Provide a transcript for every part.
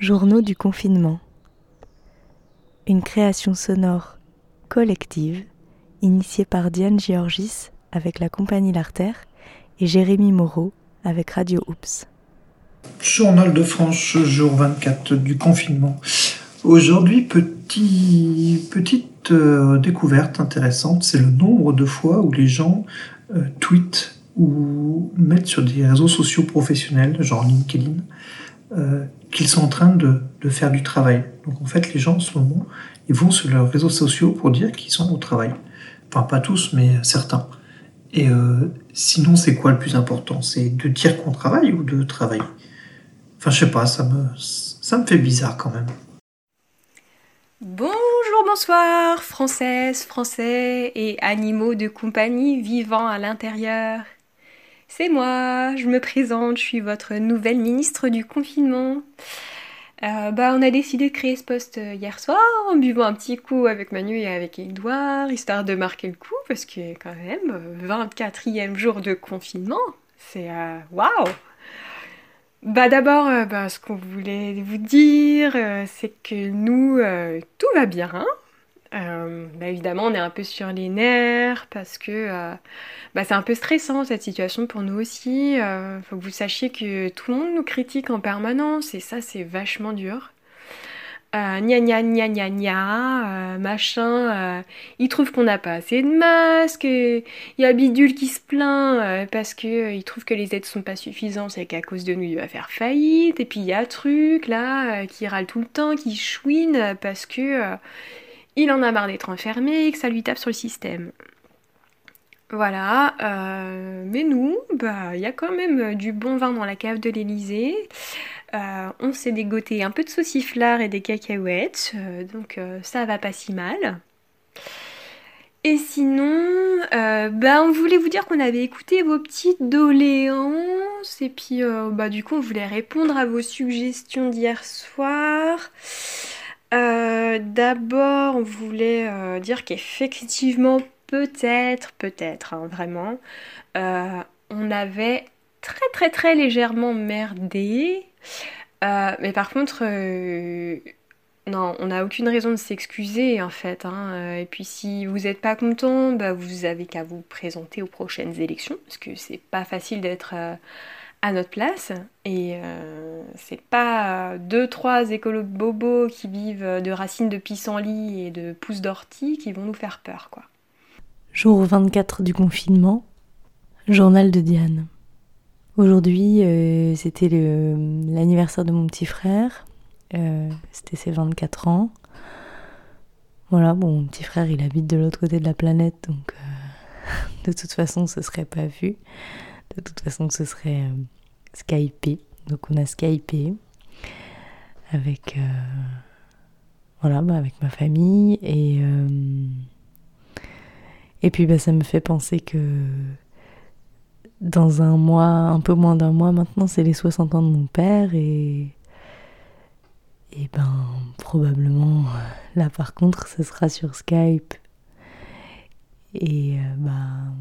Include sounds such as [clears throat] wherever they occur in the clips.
Journaux du confinement. Une création sonore collective initiée par Diane Georgis avec la compagnie L'Artère et Jérémy Moreau avec Radio Oops. Journal de France, jour 24 du confinement. Aujourd'hui, petit, petite euh, découverte intéressante, c'est le nombre de fois où les gens euh, tweetent ou mettent sur des réseaux sociaux professionnels, genre LinkedIn, euh, qu'ils sont en train de, de, faire du travail. Donc en fait, les gens en ce moment, ils vont sur leurs réseaux sociaux pour dire qu'ils sont au travail. Enfin, pas tous, mais certains. Et euh, sinon, c'est quoi le plus important? C'est de dire qu'on travaille ou de travailler? Enfin, je sais pas, ça me, ça me fait bizarre quand même. Bonjour, bonsoir, françaises, français et animaux de compagnie vivant à l'intérieur. C'est moi, je me présente, je suis votre nouvelle ministre du confinement. Euh, bah, on a décidé de créer ce poste euh, hier soir en buvant un petit coup avec Manu et avec Edouard, histoire de marquer le coup, parce que quand même, 24e jour de confinement, c'est euh, waouh! Bah d'abord, bah, ce qu'on voulait vous dire, c'est que nous, tout va bien. Hein euh, bah évidemment, on est un peu sur les nerfs parce que euh, bah c'est un peu stressant cette situation pour nous aussi. Il euh, faut que vous sachiez que tout le monde nous critique en permanence et ça, c'est vachement dur. Euh, gna gna gna gna gna, machin, il trouve qu'on n'a pas assez de masques, il y a Bidule qui se plaint parce que il trouve que les aides sont pas suffisantes et qu'à cause de nous il va faire faillite, et puis il y a truc là qui râle tout le temps, qui chouine parce que il en a marre d'être enfermé et que ça lui tape sur le système. Voilà, euh, mais nous, bah, il y a quand même du bon vin dans la cave de l'Elysée. Euh, on s'est dégoté un peu de sauciflard et des cacahuètes, euh, donc ça va pas si mal. Et sinon, bah, on voulait vous dire qu'on avait écouté vos petites doléances, et puis bah, du coup on voulait répondre à vos suggestions d'hier soir. Euh, d'abord, on voulait euh, dire qu'effectivement, peut-être, peut-être, hein, vraiment, euh, on avait très très très légèrement merdé. mais par contre, non, on n'a aucune raison de s'excuser en fait. Hein. Et puis si vous n'êtes pas content, bah, vous avez qu'à vous présenter aux prochaines élections, parce que c'est pas facile d'être à notre place. Et euh, c'est pas deux, trois écolos bobos qui vivent de racines de pissenlit et de pousses d'ortie qui vont nous faire peur, quoi. Jour 24 du confinement, journal de Diane. Aujourd'hui, euh, c'était l'anniversaire de mon petit frère. Euh, c'était ses 24 ans. Voilà, bon, mon petit frère, il habite de l'autre côté de la planète, donc [laughs] de toute façon, ce serait pas vu. De toute façon, ce serait euh, Skypé. Donc on a Skypé avec euh, voilà, bah, avec ma famille et euh, et puis bah, ça me fait penser que dans un mois, un peu moins d'un mois maintenant, c'est les 60 ans de mon père et et ben probablement là par contre ce sera sur Skype et ben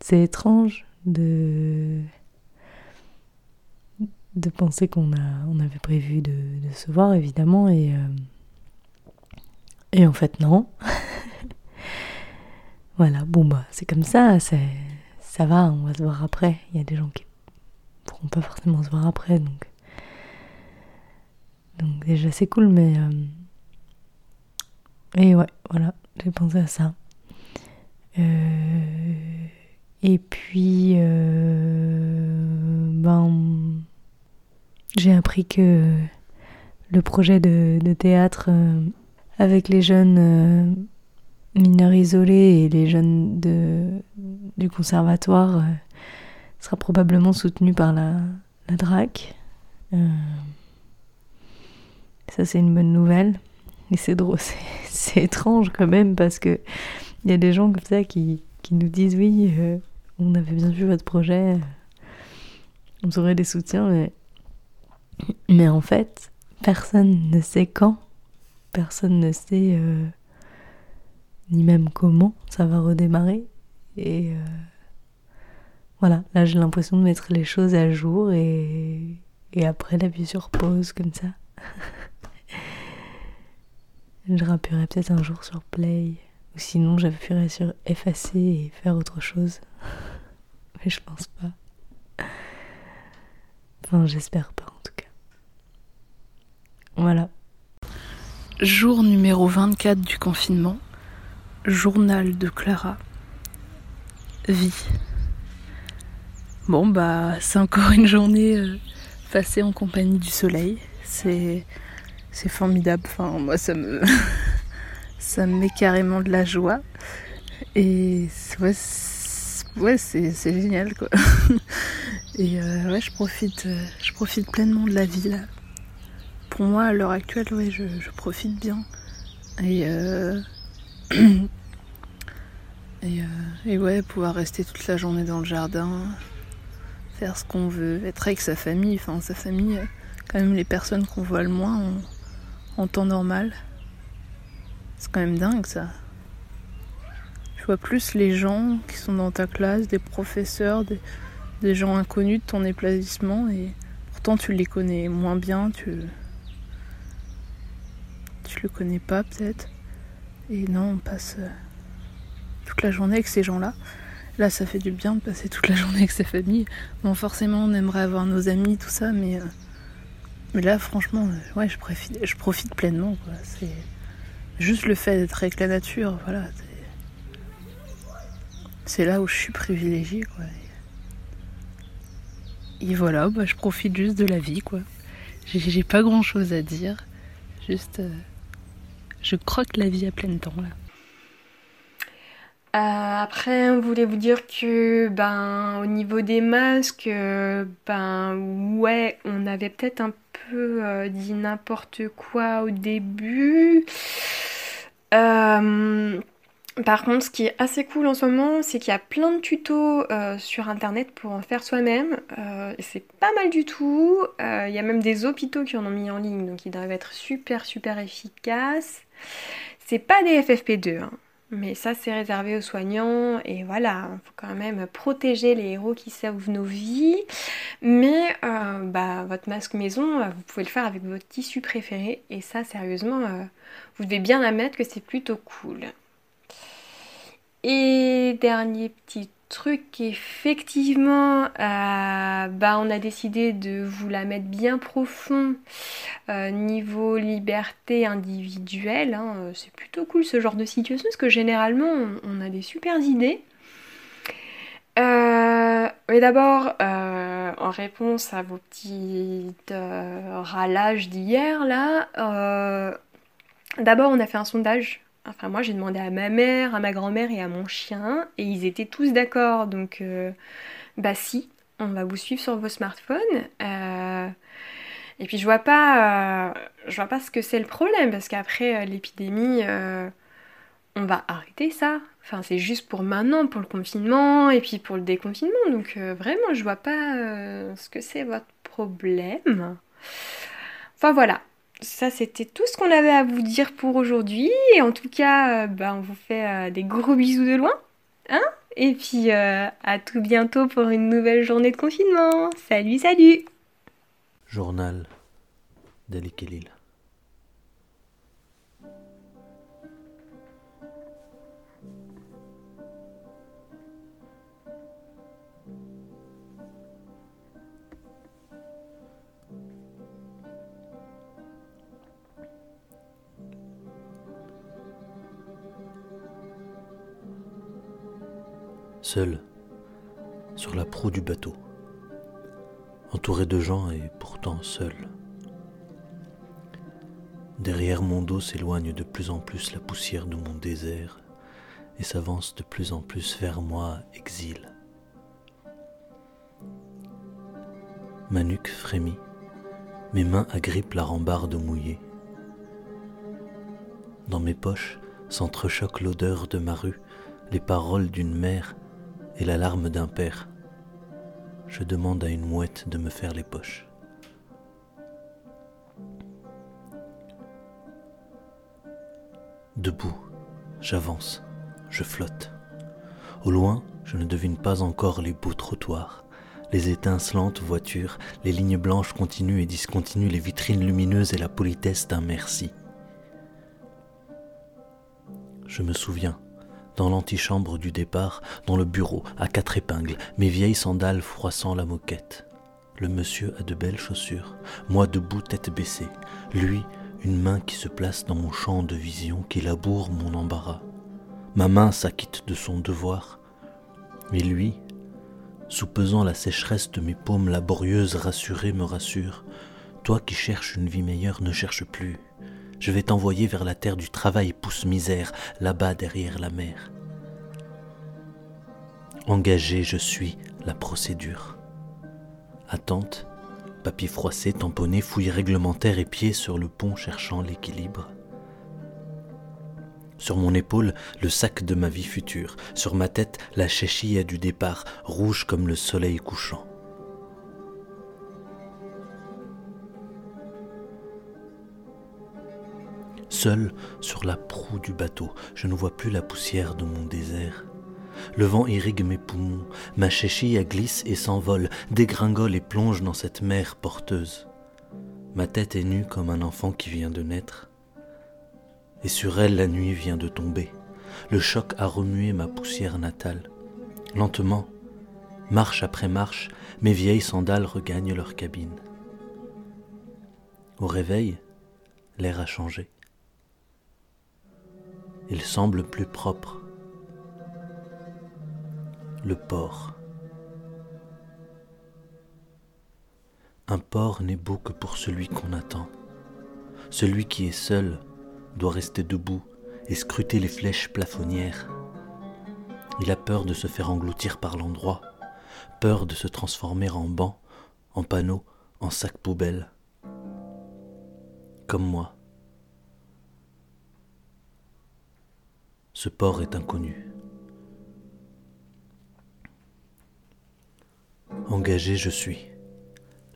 c'est étrange de de penser qu'on a on avait prévu de, se voir évidemment et euh, et en fait non. [laughs] Voilà bon bah c'est comme ça c'est ça va on va se voir après. Il y a des gens qui pourront pas forcément se voir après donc donc déjà c'est cool mais euh, et ouais voilà j'ai pensé à ça. Euh, et puis, euh, ben, j'ai appris que le projet de, théâtre euh, avec les jeunes euh, mineurs isolés et les jeunes de, du conservatoire sera probablement soutenu par la, la DRAC. ça, c'est une bonne nouvelle. Et c'est drôle, [laughs] c'est étrange quand même parce que il y a des gens comme ça qui, qui nous disent oui, on avait bien vu votre projet, on aurait des soutiens, mais, mais en fait, personne ne sait quand, personne ne sait euh, ni même comment ça va redémarrer. Et euh, voilà, là j'ai l'impression de mettre les choses à jour et, et après d'appuyer sur pause comme ça. [laughs] je rappuierai peut-être un jour sur play, ou sinon j'appuierai sur effacer et faire autre chose. [laughs] Mais je pense pas. Enfin, j'espère pas en tout cas. Voilà. Jour numéro 24 du confinement. Journal de Clara. Vie. Bon bah c'est encore une journée euh, passée en compagnie du soleil. C'est c'est formidable. Enfin moi ça me [laughs] ça me met carrément de la joie et ouais ouais c'est génial quoi. [laughs] et euh, ouais je profite euh, je profite pleinement de la vie là. Pour moi à l'heure actuelle ouais je, profite bien et [clears throat] et, et ouais pouvoir rester toute la journée dans le jardin faire ce qu'on veut, être avec sa famille, enfin sa famille, quand même les personnes qu'on voit le moins en, temps normal. C'est quand même dingue ça. Plus les gens qui sont dans ta classe, des professeurs, des, gens inconnus de ton établissement et pourtant tu les connais moins bien, tu tu le connais pas peut-être. Et non, on passe euh, toute la journée avec ces gens-là. Là, ça fait du bien de passer toute la journée avec sa famille. Bon, forcément, on aimerait avoir nos amis, tout ça, mais, euh, là, franchement, euh, ouais, je profite, je profite pleinement. C'est juste le fait d'être avec la nature, voilà. C'est là où je suis privilégiée, quoi. Et voilà, bah, je profite juste de la vie, quoi. J'ai pas grand chose à dire. Juste, euh, je croque la vie à plein temps, là. Euh, après, on voulait vous dire que, ben, au niveau des masques, euh, ben, ouais, on avait peut-être un peu dit n'importe quoi au début. Par contre, ce qui est assez cool en ce moment, c'est qu'il y a plein de tutos sur internet pour en faire soi-même. c'est pas mal du tout. Il y a même des hôpitaux qui en ont mis en ligne, donc ils doivent être super super efficaces. C'est pas des FFP2, hein. Mais ça, c'est réservé aux soignants. Et voilà, il faut quand même protéger les héros qui sauvent nos vies. Mais euh, bah, votre masque maison, euh, vous pouvez le faire avec votre tissu préféré. Et ça, sérieusement, euh, vous devez bien admettre que c'est plutôt cool. Et dernier petit truc, effectivement, euh, bah, on a décidé de vous la mettre bien profond euh, niveau liberté individuelle. Hein. C'est plutôt cool ce genre de situation parce que généralement on, a des super idées. Euh, mais d'abord, en réponse à vos petites ralages d'hier là, d'abord on a fait un sondage Enfin, moi, j'ai demandé à ma mère, à ma grand-mère et à mon chien, et ils étaient tous d'accord. Donc, euh, bah si, on va vous suivre sur vos smartphones. Euh, et puis, je vois pas, euh, je vois pas ce que c'est le problème, parce qu'après l'épidémie, on va arrêter ça. Enfin, c'est juste pour maintenant, pour le confinement, et puis pour le déconfinement. Donc, vraiment, je vois pas ce que c'est votre problème. Enfin, voilà ça c'était tout ce qu'on avait à vous dire pour aujourd'hui. Et en tout cas, euh, bah, on vous fait euh, des gros bisous de loin. Hein Et puis euh, à tout bientôt pour une nouvelle journée de confinement. Salut, salut Journal d'Ali seul, sur la proue du bateau, entouré de gens et pourtant seul. Derrière mon dos s'éloigne de plus en plus la poussière de mon désert et s'avance de plus en plus vers moi, exil. Ma nuque frémit, mes mains agrippent la rambarde mouillée. Dans mes poches s'entrechoquent l'odeur de ma rue, les paroles d'une mère et l'alarme d'un père. Je demande à une mouette de me faire les poches. Debout, j'avance, je flotte. Au loin, je ne devine pas encore les beaux trottoirs, les étincelantes voitures, les lignes blanches continuent et discontinuent, les vitrines lumineuses et la politesse d'un merci. Je me souviens, dans l'antichambre du départ, dans le bureau, à quatre épingles, mes vieilles sandales froissant la moquette. Le monsieur a de belles chaussures, moi debout tête baissée, lui une main qui se place dans mon champ de vision, qui laboure mon embarras. Ma main s'acquitte de son devoir, mais lui, soupesant la sécheresse de mes paumes laborieuses rassurées, me rassure. Toi qui cherches une vie meilleure, ne cherche plus. Je vais t'envoyer vers la terre du travail, pousse misère, là-bas derrière la mer. Engagé, je suis la procédure. Attente, papier froissé, tamponné, fouille réglementaire et pied sur le pont cherchant l'équilibre. Sur mon épaule, le sac de ma vie future. Sur ma tête, la chéchille du départ, rouge comme le soleil couchant. Seul sur la proue du bateau, je ne vois plus la poussière de mon désert. Le vent irrigue mes poumons, ma chéchille glisse et s'envole, dégringole et plonge dans cette mer porteuse. Ma tête est nue comme un enfant qui vient de naître et sur elle la nuit vient de tomber. Le choc a remué ma poussière natale. Lentement, marche après marche, mes vieilles sandales regagnent leur cabine. Au réveil, l'air a changé. Il semble plus propre. Le port. Un port n'est beau que pour celui qu'on attend, celui qui est seul doit rester debout et scruter les flèches plafonnières. Il a peur de se faire engloutir par l'endroit, peur de se transformer en banc, en panneau, en sac poubelle. Comme moi. Port est inconnu. Engagé je suis,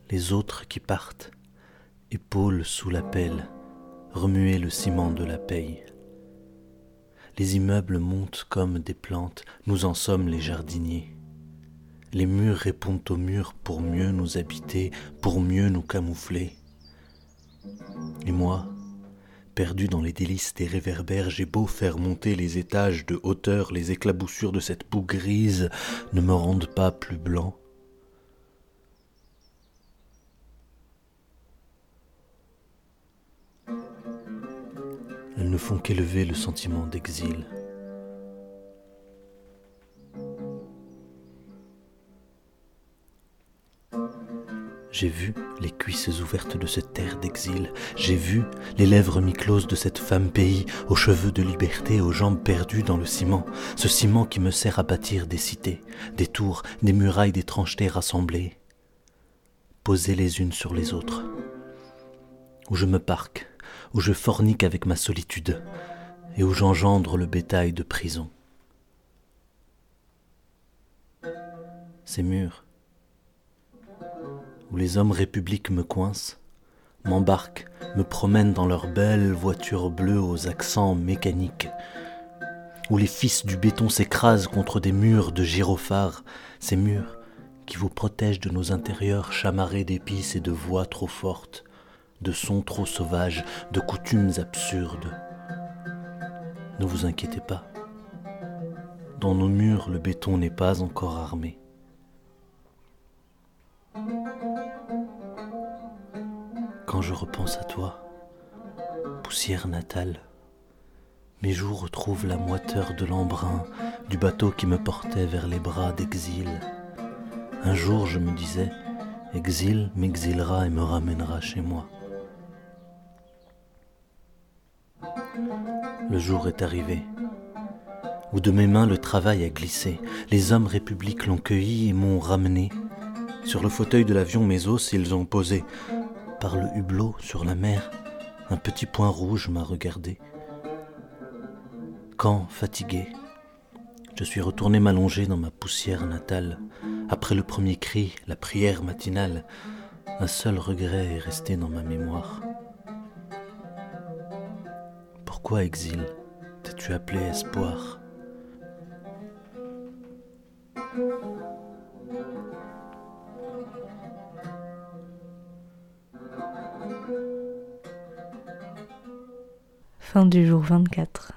les autres qui partent, épaules sous la pelle remuer le ciment de la paye. Les immeubles montent comme des plantes, nous en sommes les jardiniers. Les murs répondent aux murs pour mieux nous habiter, pour mieux nous camoufler. Et moi, perdu dans les délices des réverbères, j'ai beau faire monter les étages de hauteur, les éclaboussures de cette boue grise ne me rendent pas plus blanc. elles ne font qu'élever le sentiment d'exil. J'ai vu les cuisses ouvertes de cette terre d'exil, j'ai vu les lèvres mi-closes de cette femme pays, aux cheveux de liberté, aux jambes perdues dans le ciment, ce ciment qui me sert à bâtir des cités, des tours, des murailles d'étrangeté rassemblées, posées les unes sur les autres, où je me parque, où je fornique avec ma solitude et où j'engendre le bétail de prison. Ces murs, où les hommes républiques me coincent, m'embarquent, me promènent dans leurs belles voitures bleues aux accents mécaniques, où les fils du béton s'écrasent contre des murs de gyrophares, ces murs qui vous protègent de nos intérieurs chamarrés d'épices et de voix trop fortes, de sons trop sauvages, de coutumes absurdes. Ne vous inquiétez pas. Dans nos murs, le béton n'est pas encore armé. Je repense à toi, poussière natale, mes joues retrouvent la moiteur de l'embrun du bateau qui me portait vers les bras d'exil. Un jour, je me disais, exil m'exilera et me ramènera chez moi. Le jour est arrivé, où de mes mains le travail a glissé. Les hommes républiques l'ont cueilli et m'ont ramené. Sur le fauteuil de l'avion, mes os, ils ont posé. Par le hublot, sur la mer, un petit point rouge m'a regardé. Quand, fatigué, je suis retourné m'allonger dans ma poussière natale, après le premier cri, la prière matinale, un seul regret est resté dans ma mémoire. Pourquoi exil t'es-tu appelé espoir? Fin du jour 24.